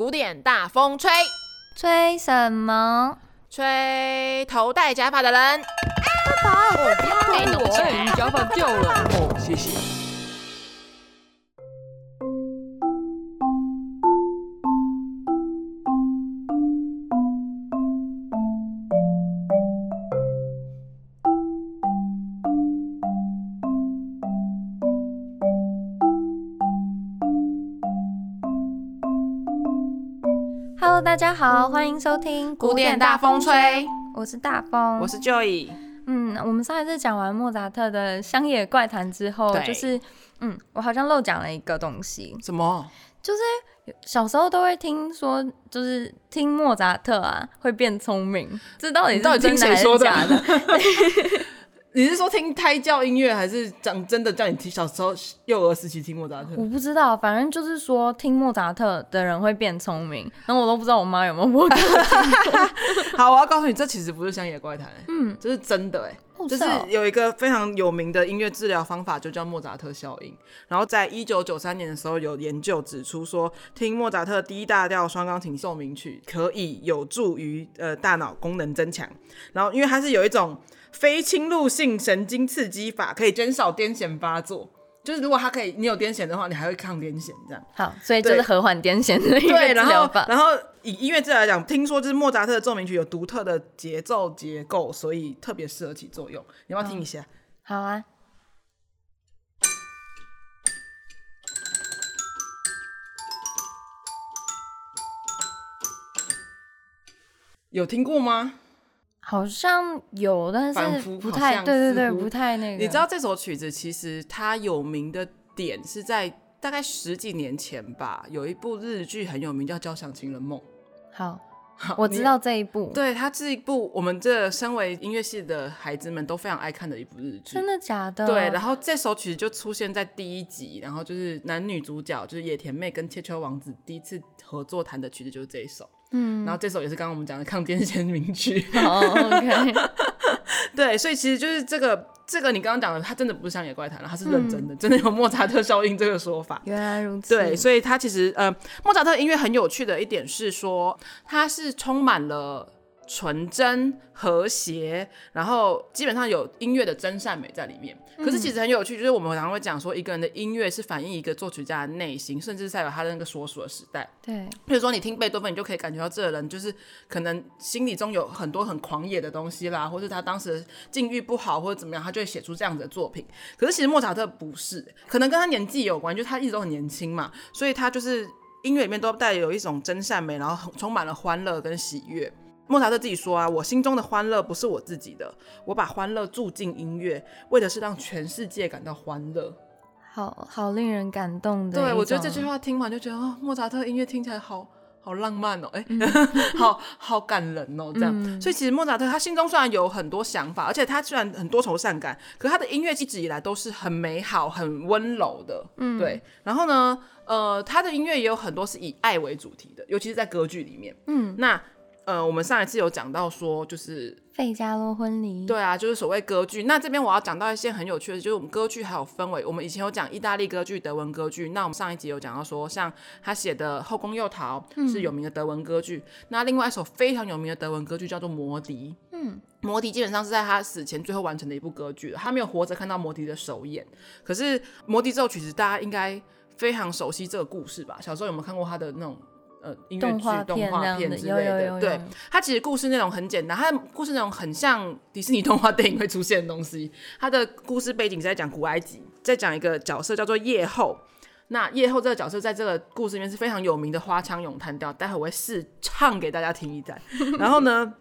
古典大风吹，吹什么？吹头戴假发的人。爸爸，我不要给我，你假发掉了。哦，谢谢。家好，欢迎收听古典大风吹。我是大风，我是 Joy。嗯，我们上一次讲完莫扎特的《乡野怪谈》之后，就是嗯，我好像漏讲了一个东西。什么？就是小时候都会听说，就是听莫扎特啊会变聪明。这到底是真的还是假的？你是说听胎教音乐，还是讲真的叫你听小时候幼儿时期听莫扎特？我不知道，反正就是说听莫扎特的人会变聪明，然后我都不知道我妈有没有莫扎特。好，我要告诉你，这其实不是乡野怪谈，嗯，这是真的哎，就是有一个非常有名的音乐治疗方法，就叫莫扎特效应。然后在一九九三年的时候，有研究指出说，听莫扎特 D 大调双钢琴奏鸣曲可以有助于呃大脑功能增强。然后因为它是有一种。非侵入性神经刺激法可以减少癫痫发作，就是如果它可以，你有癫痫的话，你还会抗癫痫这样。好，所以就是和缓癫痫的一个治疗法。然后，然后以音乐治疗来讲，听说就是莫扎特的奏鸣曲有独特的节奏结构，所以特别适合起作用。你要不要听一下？好啊。有听过吗？好像有，但是不太，对对对，不太那个。你知道这首曲子其实它有名的点是在大概十几年前吧，有一部日剧很有名，叫《交响情人梦》。好，好，我知道这一部。对，它是一部我们这身为音乐系的孩子们都非常爱看的一部日剧。真的假的？对，然后这首曲子就出现在第一集，然后就是男女主角就是野田妹跟切秋王子第一次合作弹的曲子就是这一首。嗯，然后这首也是刚刚我们讲的抗癫痫名曲。哦，OK，对，所以其实就是这个这个你刚刚讲的，它真的不是乡野怪谈了，它是认真的，嗯、真的有莫扎特效应这个说法。原来如此。对，所以它其实呃，莫扎特音乐很有趣的一点是说，它是充满了。纯真和谐，然后基本上有音乐的真善美在里面。可是其实很有趣，就是我们常常会讲说，一个人的音乐是反映一个作曲家的内心，甚至是代表他的那个所属的时代。对，比如说你听贝多芬，你就可以感觉到这个人就是可能心里中有很多很狂野的东西啦，或是他当时境遇不好或者怎么样，他就会写出这样子的作品。可是其实莫扎特不是，可能跟他年纪有关，就他一直都很年轻嘛，所以他就是音乐里面都带有一种真善美，然后充满了欢乐跟喜悦。莫扎特自己说啊，我心中的欢乐不是我自己的，我把欢乐注进音乐，为的是让全世界感到欢乐。好好令人感动的。对，我觉得这句话听完就觉得，哦，莫扎特音乐听起来好好浪漫哦，哎，嗯、好好感人哦，这样。嗯、所以其实莫扎特他心中虽然有很多想法，而且他虽然很多愁善感，可他的音乐一直以来都是很美好、很温柔的。嗯，对。然后呢，呃，他的音乐也有很多是以爱为主题的，尤其是在歌剧里面。嗯，那。呃，我们上一次有讲到说，就是《费加罗婚礼》。对啊，就是所谓歌剧。那这边我要讲到一些很有趣的，就是我们歌剧还有分为。我们以前有讲意大利歌剧、德文歌剧。那我们上一集有讲到说，像他写的《后宫诱逃》是有名的德文歌剧。嗯、那另外一首非常有名的德文歌剧叫做《魔笛》。嗯，《魔笛》基本上是在他死前最后完成的一部歌剧了。他没有活着看到《魔笛》的首演。可是《魔笛》这首曲子，大家应该非常熟悉这个故事吧？小时候有没有看过他的那种？呃，音乐剧、动画片之类的，有有有，对，它其实故事内容很简单，它的故事内容很像迪士尼动画电影会出现的东西。它的故事背景是在讲古埃及，在讲一个角色叫做夜后。那夜后这个角色在这个故事里面是非常有名的花腔咏叹调，待会我会试唱给大家听一段。然后呢？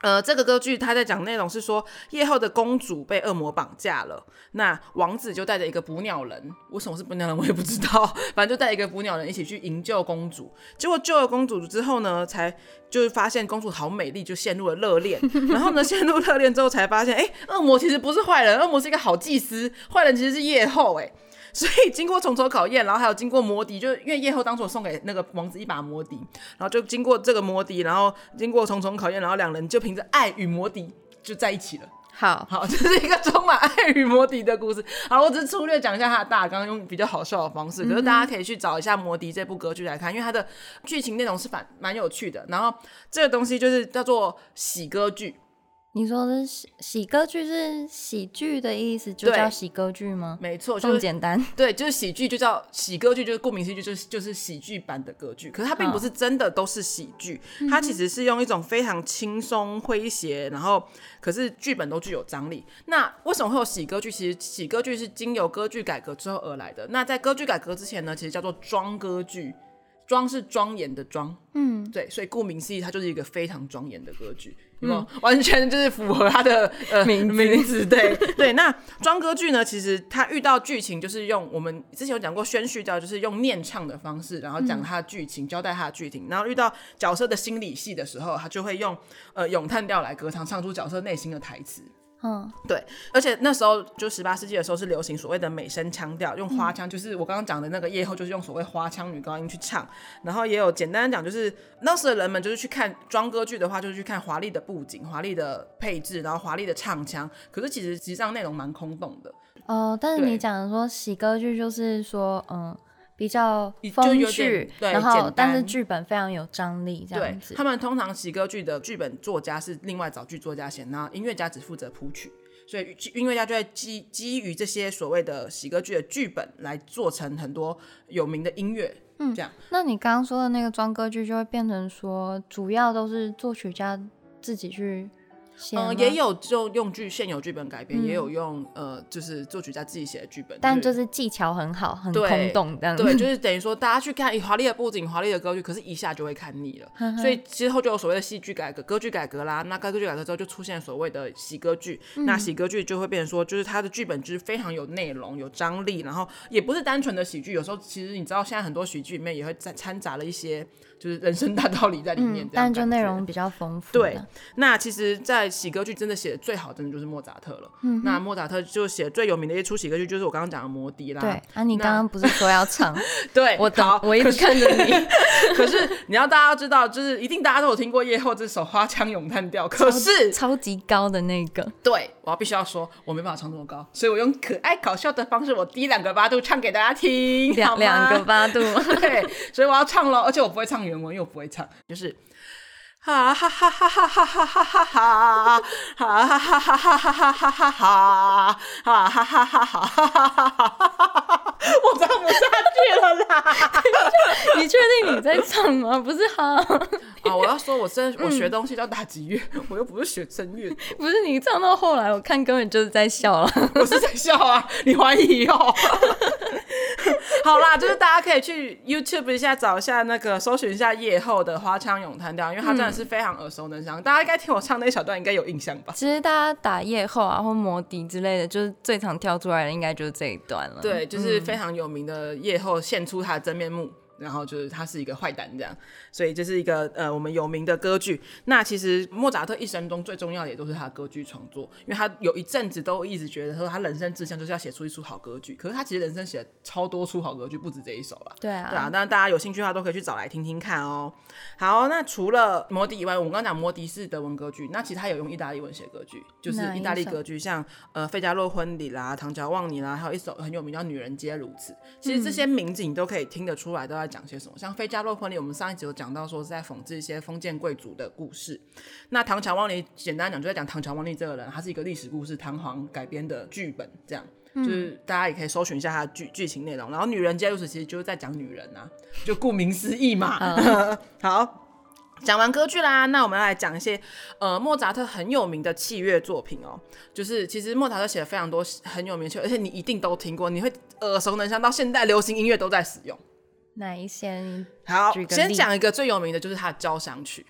呃，这个歌剧他在讲内容是说，夜后的公主被恶魔绑架了，那王子就带着一个捕鸟人，为什么是捕鸟人我也不知道，反正就带一个捕鸟人一起去营救公主。结果救了公主之后呢，才就是发现公主好美丽，就陷入了热恋。然后呢，陷入热恋之后才发现，哎，恶魔其实不是坏人，恶魔是一个好祭司，坏人其实是夜后，哎。所以经过重重考验，然后还有经过魔笛，就因为夜后当初我送给那个王子一把魔笛，然后就经过这个魔笛，然后经过重重考验，然后两人就凭着爱与魔笛就在一起了。好，好，这是一个充满爱与摩笛的故事。好，我只是粗略讲一下它的大纲，用比较好笑的方式。可是大家可以去找一下《摩笛》这部歌剧来看，因为它的剧情内容是蛮蛮有趣的。然后这个东西就是叫做喜歌剧。你说的喜喜歌剧是喜剧的意思，就叫喜歌剧吗？没错，这么简单。对，就是喜剧就叫喜歌剧，就是顾名思义，就是就是喜剧版的歌剧。可是它并不是真的都是喜剧，哦、它其实是用一种非常轻松诙谐，然后可是剧本都具有张力。那为什么会有喜歌剧？其实喜歌剧是经由歌剧改革之后而来的。那在歌剧改革之前呢，其实叫做庄歌剧。庄是庄严的庄，嗯，对，所以顾名思义，它就是一个非常庄严的歌剧，嗯，完全就是符合他的呃名字名字，对 对。那庄歌剧呢，其实他遇到剧情就是用我们之前有讲过宣叙调，就是用念唱的方式，然后讲他的剧情，嗯，交代他的剧情。然后遇到角色的心理戏的时候，他就会用呃咏叹调来歌唱，唱出角色内心的台词。嗯，对，而且那时候就十八世纪的时候是流行所谓的美声腔调，用花腔，就是我刚刚讲的那个夜后，就是用所谓花腔女高音去唱。然后也有简单的讲，就是那时的人们就是去看装歌剧的话，就是去看华丽的布景、华丽的配置，然后华丽的唱腔。可是其实实际上内容蛮空洞的。哦，但是你讲的说喜歌剧就是说，嗯。比较风趣，然后但是剧本非常有张力，这样子。他们通常喜歌剧的剧本作家是另外找剧作家写，然后音乐家只负责谱曲，所以音乐家就会基基于这些所谓的喜歌剧的剧本来做成很多有名的音乐，嗯，这样。那你刚刚说的那个装歌剧就会变成说，主要都是作曲家自己去。嗯，也有就用剧现有剧本改编，嗯，也有用呃，就是作曲家自己写的剧本，但就是技巧很好，很空洞这样。对，就是 等于说大家去看华丽的布景、华丽的歌剧，可是一下就会看腻了。呵呵，所以之后就有所谓的戏剧改革、歌剧改革啦。那歌剧改革之后就出现所谓的喜歌剧，嗯，那喜歌剧就会变成说，就是它的剧本就是非常有内容、有张力，然后也不是单纯的喜剧。有时候其实你知道，现在很多喜剧里面也会掺掺杂了一些。就是人生大道理在里面，嗯，但就内容比较丰富。对，那其实，在喜歌剧真的写的最好，真的就是莫扎特了。嗯，那莫扎特就写最有名的一出喜歌剧，就是我刚刚讲的《魔笛》啦。对，啊，你刚刚不是说要唱？对，我等，我一直看着你。可是你要大家要知道，就是一定大家都有听过夜后这首花腔咏叹调，可是超级高的那个。对，我要必须要说，我没办法唱这么高，所以我用可爱搞笑的方式，我低两个八度唱给大家听，两两个八度。对，所以我要唱了，而且我不会唱原文，又不会唱。就是，哈哈哈哈哈哈哈哈哈哈哈，哈哈哈哈哈哈哈哈哈哈，哈哈哈哈哈哈，我唱不下去了啦！你确定你在唱吗？不是哈？啊，我要说，我真我学东西叫打击乐，我又不是学声乐。不是你唱到后来，我看根本就是在笑了。我是在笑啊，你怀疑哦？好啦，就是大家可以去 YouTube 一下找一下那个，搜寻一下夜后的花腔咏叹调，因为它真的是非常耳熟能详，嗯、大家应该听我唱那一小段应该有印象吧？其实大家打夜后啊或摩笛之类的，就是最常跳出来的应该就是这一段了。对，就是非常有名的夜后现出他的真面目。然后就是他是一个坏蛋这样，所以这是一个呃我们有名的歌剧。那其实莫扎特一生中最重要的也都是他的歌剧创作，因为他有一阵子都一直觉得说他人生志向就是要写出一出好歌剧。可是他其实人生写了超多出好歌剧，不止这一首了。对啊，对啊。当然大家有兴趣的话都可以去找来听听看哦。好，那除了摩笛以外，我们刚刚讲摩笛是德文歌剧，那其实他有用意大利文写歌剧，就是意大利歌剧，像呃费加洛婚礼啦、唐乔旺尼啦，还有一首很有名叫女人皆如此。其实这些名字你都可以听得出来，都在讲些什么？像费加洛婚礼，我们上一集有讲到说是在讽刺一些封建贵族的故事。那唐乔望尼，简单讲就在讲唐乔望尼这个人，他是一个历史故事，弹簧改编的剧本，这样、嗯、就是大家也可以搜寻一下他的剧剧情内容。然后女人街如此，其实就是在讲女人啊，就顾名思义嘛。嗯、好，讲完歌剧啦，那我们来讲一些呃莫扎特很有名的器乐作品哦。就是其实莫扎特写了非常多很有名的，而且你一定都听过，你会耳熟能详，到现代流行音乐都在使用。哪一些？好，先讲一个最有名的就是他的交响曲，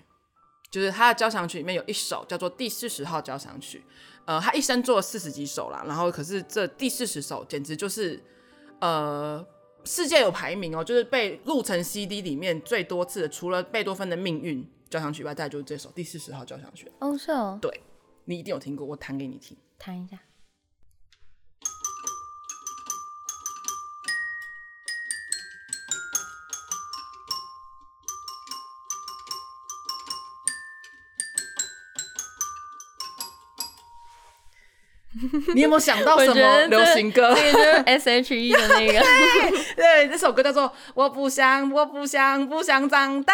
就是他的交响曲里面有一首叫做第四十号交响曲。呃，他一生做了四十几首啦，然后可是这第四十首简直就是呃世界有排名哦，就是被录成 CD 里面最多次的，除了贝多芬的命运交响曲外，再就是这首第四十号交响曲。哦，是哦，对，你一定有听过，我弹给你听，弹一下。你有没有想到什么流行歌？这个就是 S H E 的那个。对，这首歌叫做《我不想，我不想，不想长大》。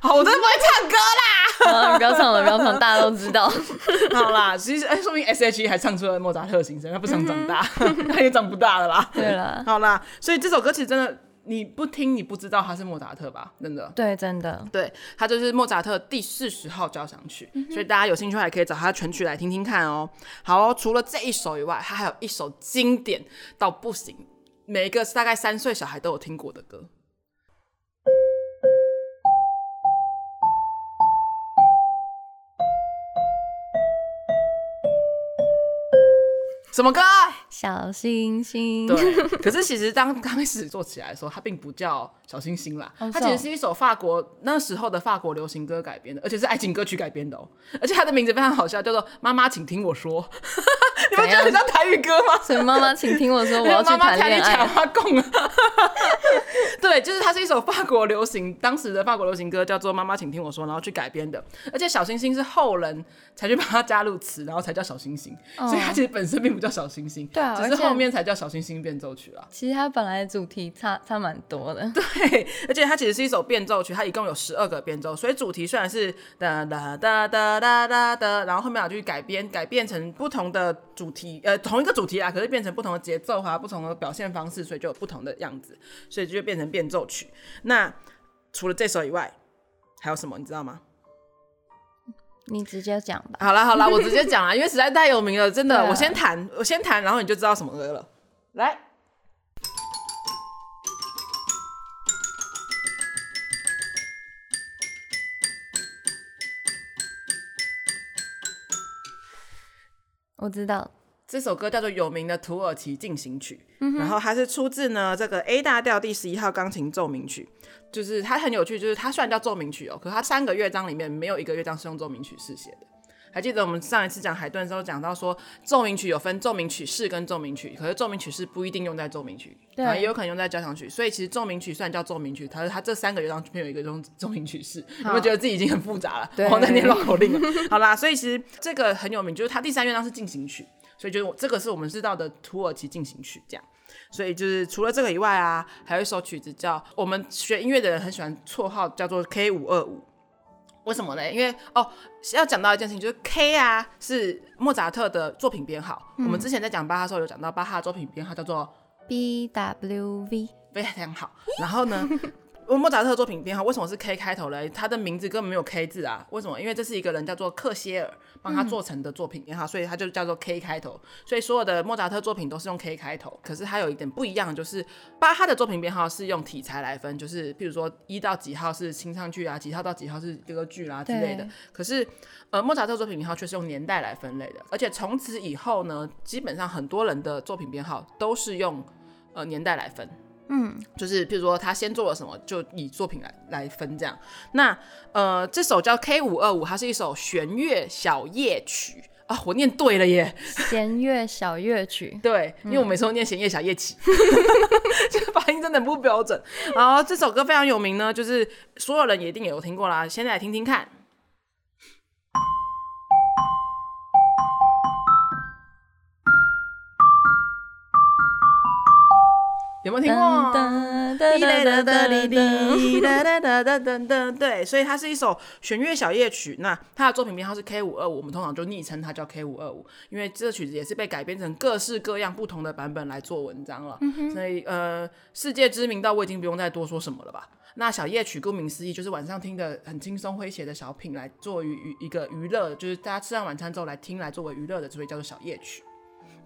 好，我真的不会唱歌啦。啊，不要唱了，不要唱，大家都知道。好啦，其实哎，说明 S H E 还唱出了莫扎特心声，他不想长大，嗯、他也长不大了啦。对了，好啦，所以这首歌其实真的。你不听，你不知道他是莫扎特吧？真的，对，真的，对，他就是莫扎特第四十号交响曲，嗯、所以大家有兴趣还可以找他全曲来听听看哦。好哦，除了这一首以外，他还有一首经典到不行，每一个大概三岁小孩都有听过的歌。什么歌？小星星。对，可是其实当刚开始做起来的时候，它并不叫小星星啦，它其实是一首法国那时候的法国流行歌改编的，而且是爱情歌曲改编的哦。而且它的名字非常好笑，叫做《妈妈，请听我说》。你们觉得很像台语歌吗？所以妈妈，请听我说，我要去 谈恋爱。对，就是它是一首法国流行，当时的法国流行歌叫做《妈妈，请听我说》，然后去改编的。而且小星星是后人才去把它加入词，然后才叫小星星，哦、所以它其实本身并不叫小星星。对啊，只是后面才叫小星星变奏曲啊。其实它本来的主题差差蛮多的。对，而且它其实是一首变奏曲，它一共有十二个变奏，所以主题虽然是哒哒哒哒哒哒哒，然后后面要去改编，改变成不同的主题，呃，同一个主题啊，可是变成不同的节奏啊不同的表现方式，所以就有不同的样子，所以就变成变奏曲。那除了这首以外，还有什么你知道吗？你直接讲吧。好了好了，我直接讲啊，因为实在太有名了，真的。我先弹，我先弹，然后你就知道什么歌了。来，我知道这首歌叫做有名的土耳其进行曲，嗯、然后它是出自呢这个 A 大调第十一号钢琴奏鸣曲。就是它很有趣，就是它虽然叫奏鸣曲哦，可是它三个乐章里面没有一个乐章是用奏鸣曲式写的。还记得我们上一次讲海顿的时候讲到说，奏鸣曲有分奏鸣曲式跟奏鸣曲，可是奏鸣曲式不一定用在奏鸣曲，对，也有可能用在交响曲。所以其实奏鸣曲虽然叫奏鸣曲，可是它这三个乐章没有一个用奏鸣曲式。你们觉得自己已经很复杂了，我在念绕口令了。好啦，所以其实这个很有名，就是它第三乐章是进行曲，所以就是这个是我们知道的土耳其进行曲这样。所以就是除了这个以外啊，还有一首曲子叫我们学音乐的人很喜欢绰号叫做 K 五二五，为什么呢？因为哦要讲到一件事情，就是 K 啊是莫扎特的作品编号。嗯、我们之前在讲巴哈的时候有讲到巴哈的作品编号叫做 B W V，非常好。然后呢？莫扎特作品编号为什么是 K 开头嘞？他的名字根本没有 K 字啊？为什么？因为这是一个人叫做克歇尔帮他做成的作品编号，嗯、所以他就叫做 K 开头。所以所有的莫扎特作品都是用 K 开头。可是他有一点不一样，就是巴哈的作品编号是用题材来分，就是譬如说一到几号是清唱剧啊，几号到几号是歌剧啦之类的。可是呃，莫扎特作品编号却是用年代来分类的，而且从此以后呢，基本上很多人的作品编号都是用呃年代来分。嗯，就是譬如说他先做了什么，就以作品来来分这样。那呃，这首叫 K 五二五，它是一首弦乐小夜曲啊，我念对了耶！弦乐小夜曲，对，因为我每次都念弦乐小夜曲，这个发音真的不标准。然后这首歌非常有名呢，就是所有人也一定也有听过啦，现在来听听看。有没有听过？对，所以它是一首弦乐小夜曲。那它的作品编号是 K 五二五，我们通常就昵称它叫 K 五二五，因为这曲子也是被改编成各式各样不同的版本来做文章了。嗯、所以呃，世界知名到我已经不用再多说什么了吧？那小夜曲顾名思义就是晚上听的很轻松诙谐的小品，来作为一个娱乐，就是大家吃完晚餐之后来听来作为娱乐的，所以叫做小夜曲。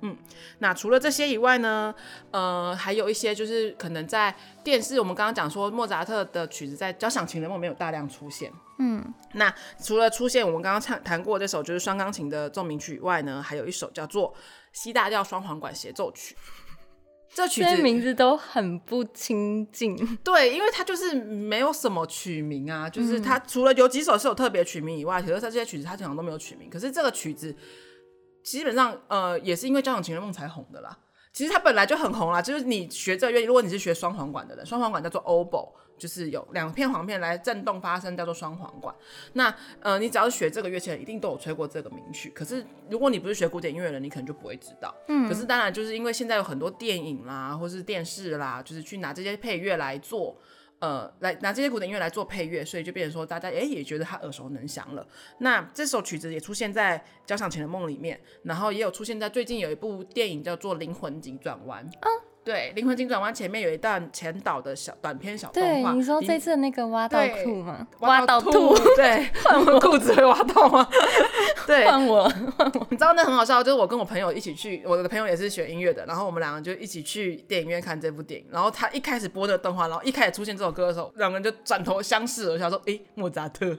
嗯，那除了这些以外呢，呃，还有一些就是可能在电视，我们刚刚讲说莫扎特的曲子在交响情人梦没有大量出现。嗯，那除了出现我们刚刚唱弹过这首就是双钢琴的奏鸣曲以外呢，还有一首叫做西大调双簧管协奏曲。这曲子名字都很不亲近。对，因为它就是没有什么曲名啊，就是它除了有几首是有特别曲名以外，其实它这些曲子它通常都没有曲名。可是这个曲子。基本上，呃，也是因为《交响情人梦》才红的啦。其实它本来就很红啦，就是你学这个乐器，如果你是学双簧管的人，双簧管叫做 oboe，就是有两片簧片来震动发声，叫做双簧管。那呃，你只要是学这个乐器的，一定都有吹过这个名曲。可是如果你不是学古典音乐的人，你可能就不会知道。嗯。可是当然，就是因为现在有很多电影啦，或是电视啦，就是去拿这些配乐来做。呃，来拿这些古典音乐来做配乐，所以就变成说大家哎也觉得它耳熟能详了。那这首曲子也出现在《交响情的梦》里面，然后也有出现在最近有一部电影叫做《灵魂急转弯》。哦对，灵魂急转弯前面有一段前导的小短片小动画。对，你说这次那个挖到兔吗？挖到兔，对，换我裤子会挖到吗？对，换我，换我。你知道那很好笑，就是我跟我朋友一起去，我的朋友也是学音乐的，然后我们两个就一起去电影院看这部电影。然后他一开始播那个动画，然后一开始出现这首歌的时候，两个人就转头相视而笑，说：“诶，莫扎特。”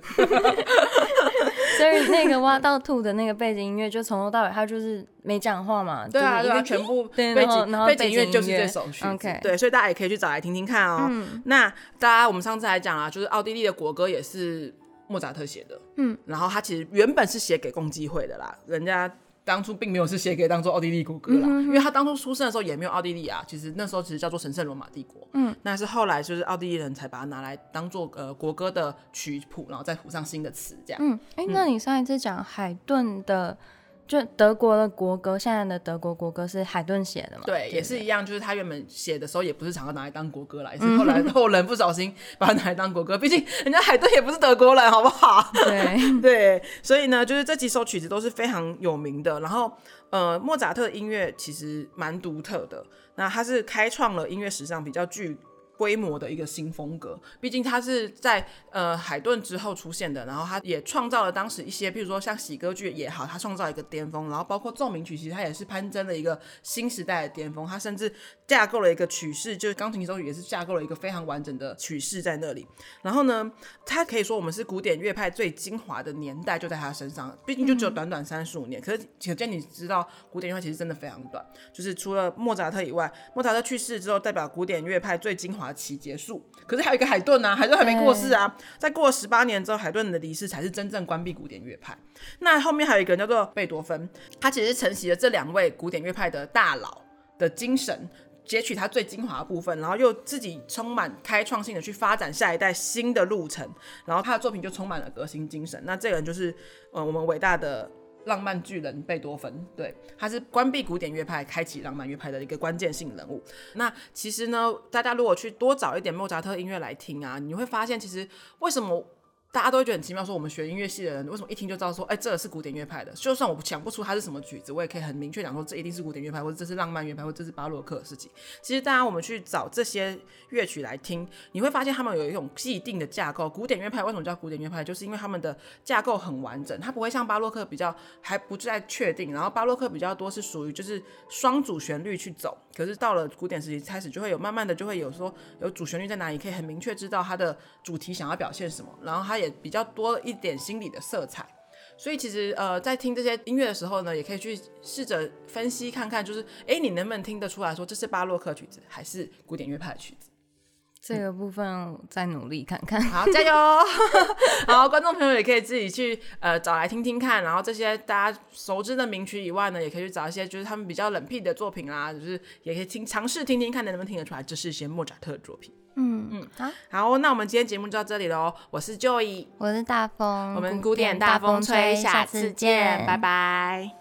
所以那个挖到兔的那个背景音乐，就从头到尾他就是没讲话嘛。对啊，对啊，全部 背景背景音乐就是这首曲子。对，所以大家也可以去找来听听看哦。嗯、那大家我们上次来讲啊，就是奥地利的国歌也是莫扎特写的。嗯，然后他其实原本是写给共济会的啦，人家。当初并没有是写给当做奥地利国歌啦，因为他当初出生的时候也没有奥地利啊，其实那时候其实叫做神圣罗马帝国。嗯，那是后来就是奥地利人才把它拿来当做呃国歌的曲谱，然后再谱上新的词这样。嗯，哎、欸，那你上一次讲海顿的。就德国的国歌，现在的德国国歌是海顿写的嘛？对，也是一样，就是他原本写的时候也不是常常拿来当国歌来，是后来后人不小心把它拿来当国歌。毕竟人家海顿也不是德国人，好不好？对 对，所以呢，就是这几首曲子都是非常有名的。然后，呃，莫扎特的音乐其实蛮独特的，那他是开创了音乐史上比较具。规模的一个新风格，毕竟他是在呃海顿之后出现的，然后他也创造了当时一些，譬如说像喜歌剧也好，他创造一个巅峰，然后包括奏鸣曲，其实他也是攀登了一个新时代的巅峰，他甚至架构了一个曲式，就是钢琴奏曲也是架构了一个非常完整的曲式在那里。然后呢，他可以说我们是古典乐派最精华的年代就在他身上，毕竟就只有短短三十五年，可是可见你知道古典乐派其实真的非常短，就是除了莫扎特以外，莫扎特去世之后，代表古典乐派最精华。期结束，可是还有一个海顿啊，海顿还没过世啊。在过了十八年之后，海顿的离世才是真正关闭古典乐派。那后面还有一个人叫做贝多芬，他其实承袭了这两位古典乐派的大佬的精神，截取他最精华的部分，然后又自己充满开创性的去发展下一代新的路程。然后他的作品就充满了革新精神。那这个人就是呃我们伟大的。浪漫巨人贝多芬，对，他是关闭古典乐派、开启浪漫乐派的一个关键性人物。那其实呢，大家如果去多找一点莫扎特音乐来听啊，你会发现，其实为什么？大家都会觉得很奇妙，说我们学音乐系的人为什么一听就知道说，哎、这是古典乐派的？就算我想不出它是什么曲子，我也可以很明确讲说，这一定是古典乐派，或者这是浪漫乐派，或者这是巴洛克的事情。其实，大家我们去找这些乐曲来听，你会发现他们有一种既定的架构。古典乐派为什么叫古典乐派？就是因为他们的架构很完整，它不会像巴洛克比较还不再确定。然后巴洛克比较多是属于就是双主旋律去走，可是到了古典时期开始就会有慢慢的就会有说有主旋律在哪里，可以很明确知道它的主题想要表现什么，然后它也比较多一点心理的色彩，所以其实呃，在听这些音乐的时候呢，也可以去试着分析看看，就是哎，你能不能听得出来说这是巴洛克曲子还是古典乐派的曲子？这个部分再努力看看，好，加油！好，观众朋友也可以自己去呃找来听听看，然后这些大家熟知的名曲以外呢，也可以去找一些就是他们比较冷僻的作品啦，就是也可以听尝试听听看，能不能听得出来这是一些莫扎特的作品。嗯嗯，好，好，那我们今天节目就到这里喽。我是 Joy，我是大风，我们古典大风吹，下次见，拜拜。